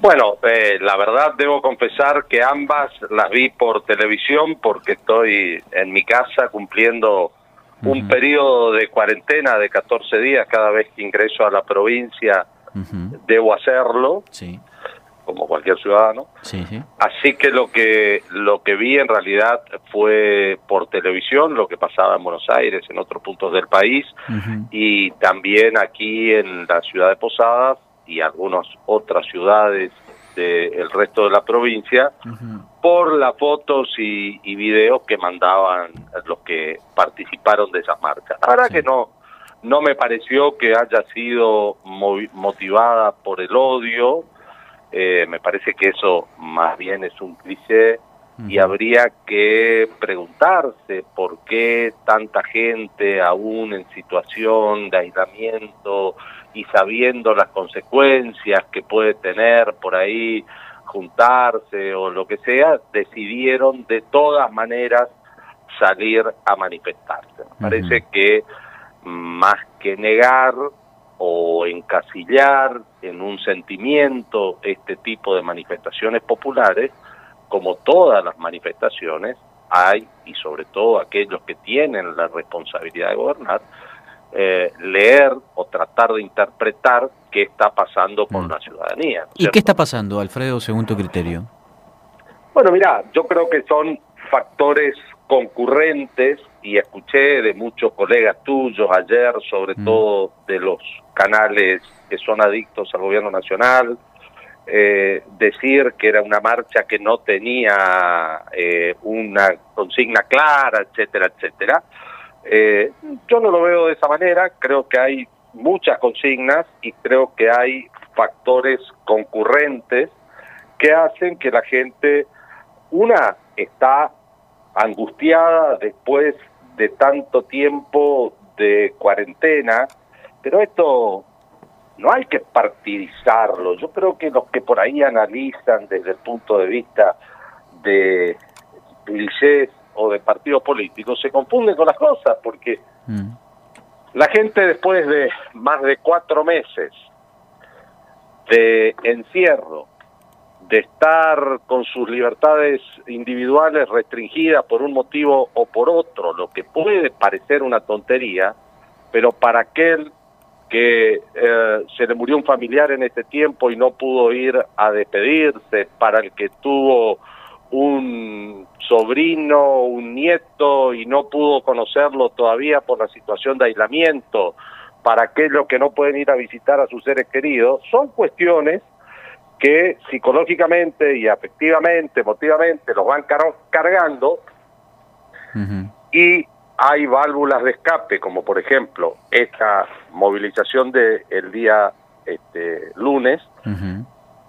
Bueno, eh, la verdad debo confesar que ambas las vi por televisión porque estoy en mi casa cumpliendo un periodo de cuarentena de 14 días cada vez que ingreso a la provincia. Debo hacerlo. Sí. como cualquier ciudadano. Sí, sí. Así que lo que lo que vi en realidad fue por televisión lo que pasaba en Buenos Aires, en otros puntos del país y también aquí en la ciudad de Posadas y algunas otras ciudades del resto de la provincia por las fotos y, y videos que mandaban los que participaron de esas marchas. La verdad Sí. que no no me pareció que haya sido motivada por el odio, eh, me parece que eso más bien es un cliché y habría que preguntarse por qué tanta gente aún en situación de aislamiento y sabiendo las consecuencias que puede tener por ahí juntarse o lo que sea, decidieron de todas maneras salir a manifestarse. Me parece que más que negar o encasillar en un sentimiento este tipo de manifestaciones populares, como todas las manifestaciones, hay, y sobre todo aquellos que tienen la responsabilidad de gobernar, eh, leer o tratar de interpretar qué está pasando con Mm. la ciudadanía. ¿no es ¿Y cierto? qué está pasando, Alfredo, según tu criterio? Bueno, mira, yo creo que son factores concurrentes y escuché de muchos colegas tuyos ayer, sobre Mm. todo de los canales que son adictos al gobierno nacional, eh, decir que era una marcha que no tenía eh, una consigna clara, etcétera, etcétera. Eh, yo no lo veo de esa manera, creo que hay muchas consignas y creo que hay factores concurrentes que hacen que la gente, una, está angustiada después de tanto tiempo de cuarentena, pero esto no hay que partidizarlo. Yo creo que los que por ahí analizan desde el punto de vista de clichés o de partidos políticos se confunden con las cosas, porque Mm. la gente después de más de cuatro meses de encierro, de estar con sus libertades individuales restringidas por un motivo o por otro, lo que puede parecer una tontería, pero para aquel que eh, se le murió un familiar en este tiempo y no pudo ir a despedirse, para el que tuvo un sobrino, un nieto y no pudo conocerlo todavía por la situación de aislamiento, para aquellos que no pueden ir a visitar a sus seres queridos, son cuestiones que psicológicamente y afectivamente, emotivamente los van car- cargando. Y hay válvulas de escape, como por ejemplo esta movilización del el día este, lunes.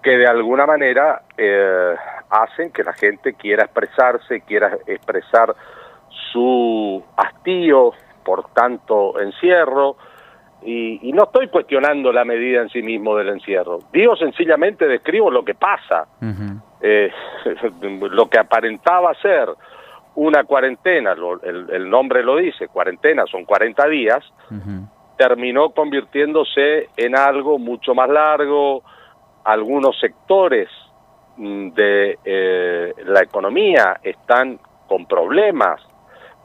Que de alguna manera eh, hacen que la gente quiera expresarse, quiera expresar su hastío por tanto encierro, y, y no estoy cuestionando la medida en sí mismo del encierro, digo sencillamente describo lo que pasa, eh, lo que aparentaba ser una cuarentena, lo- el, el nombre lo dice, cuarentena son 40 días, terminó convirtiéndose en algo mucho más largo, algunos sectores mm, de eh, la economía están con problemas,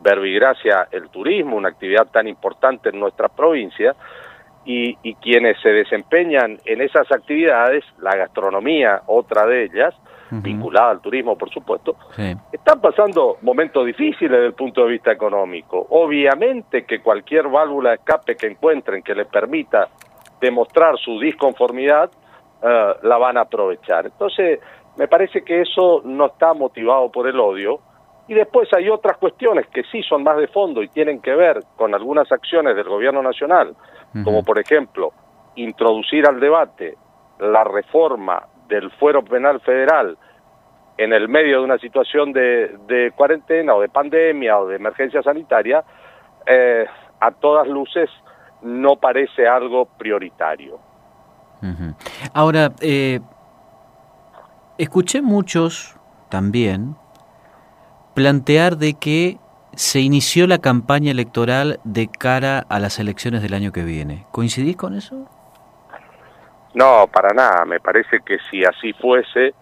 verbigracia el turismo, una actividad tan importante en nuestra provincia, y, y quienes se desempeñan en esas actividades, la gastronomía, otra de ellas, vinculada al turismo, por supuesto, Sí. están pasando momentos difíciles desde el punto de vista económico. Obviamente que cualquier válvula de escape que encuentren que les permita demostrar su disconformidad, eh, la van a aprovechar. Entonces, me parece que eso no está motivado por el odio. Y después hay otras cuestiones que sí son más de fondo y tienen que ver con algunas acciones del gobierno nacional, como por ejemplo introducir al debate la reforma del fuero penal federal en el medio de una situación de, de cuarentena o de pandemia o de emergencia sanitaria, eh, a todas luces no parece algo prioritario. Ahora, eh, escuché muchos también plantear de que se inició la campaña electoral de cara a las elecciones del año que viene. ¿Coincidís con eso? No, para nada. Me parece que si así fuese,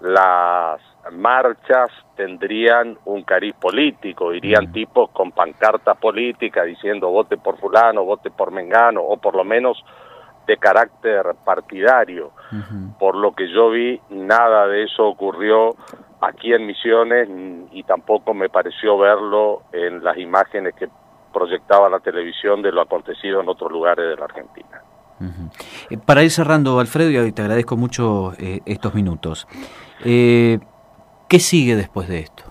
las marchas tendrían un cariz político, irían tipos con pancarta política diciendo vote por fulano, vote por mengano, o por lo menos de carácter partidario. Por lo que yo vi, nada de eso ocurrió aquí en Misiones y tampoco me pareció verlo en las imágenes que proyectaba la televisión de lo acontecido en otros lugares de la Argentina. Eh, para ir cerrando, Alfredo, y te agradezco mucho eh, estos minutos. Eh, ¿Qué sigue después de esto?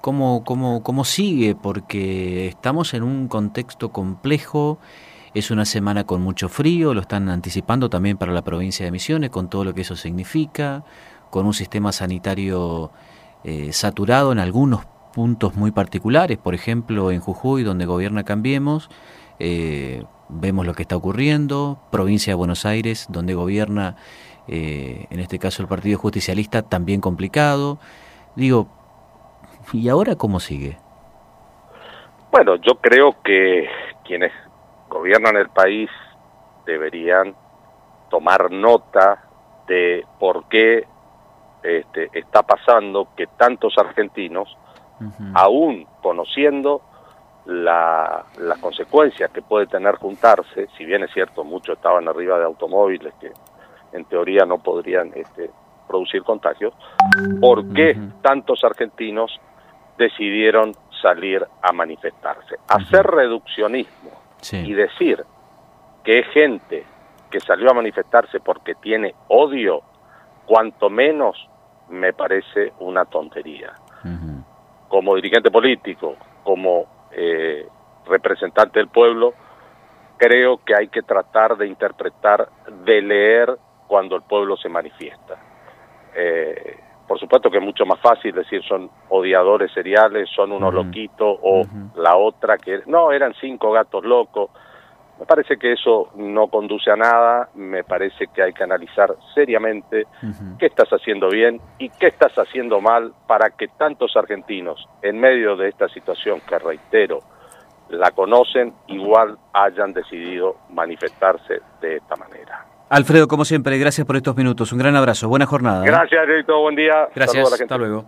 ¿Cómo, cómo, ¿Cómo sigue? Porque estamos en un contexto complejo, es una semana con mucho frío, lo están anticipando también para la provincia de Misiones, con todo lo que eso significa, con un sistema sanitario eh, saturado en algunos puntos muy particulares, por ejemplo en Jujuy, donde gobierna Cambiemos, eh, vemos lo que está ocurriendo, provincia de Buenos Aires, donde gobierna eh, en este caso el Partido Justicialista, también complicado. Digo, ¿y ahora cómo sigue? Bueno, yo creo que quienes gobiernan el país deberían tomar nota de por qué este, está pasando que tantos argentinos, aún conociendo la, las consecuencias que puede tener juntarse, si bien es cierto, muchos estaban arriba de automóviles que en teoría no podrían este, producir contagios, ¿por qué tantos argentinos decidieron salir a manifestarse? Hacer reduccionismo y decir que es gente que salió a manifestarse porque tiene odio, cuanto menos me parece una tontería. Como dirigente político, como eh, representante del pueblo, creo que hay que tratar de interpretar, de leer cuando el pueblo se manifiesta. Eh, por supuesto que es mucho más fácil decir son odiadores seriales, son unos loquitos o la otra que no, eran cinco gatos locos. Me parece que eso no conduce a nada, me parece que hay que analizar seriamente qué estás haciendo bien y qué estás haciendo mal para que tantos argentinos, en medio de esta situación que reitero, la conocen, igual hayan decidido manifestarse de esta manera. Alfredo, como siempre, gracias por estos minutos. Un gran abrazo. Buena jornada. ¿eh? Gracias, Edito. Buen día. Gracias. Hasta luego.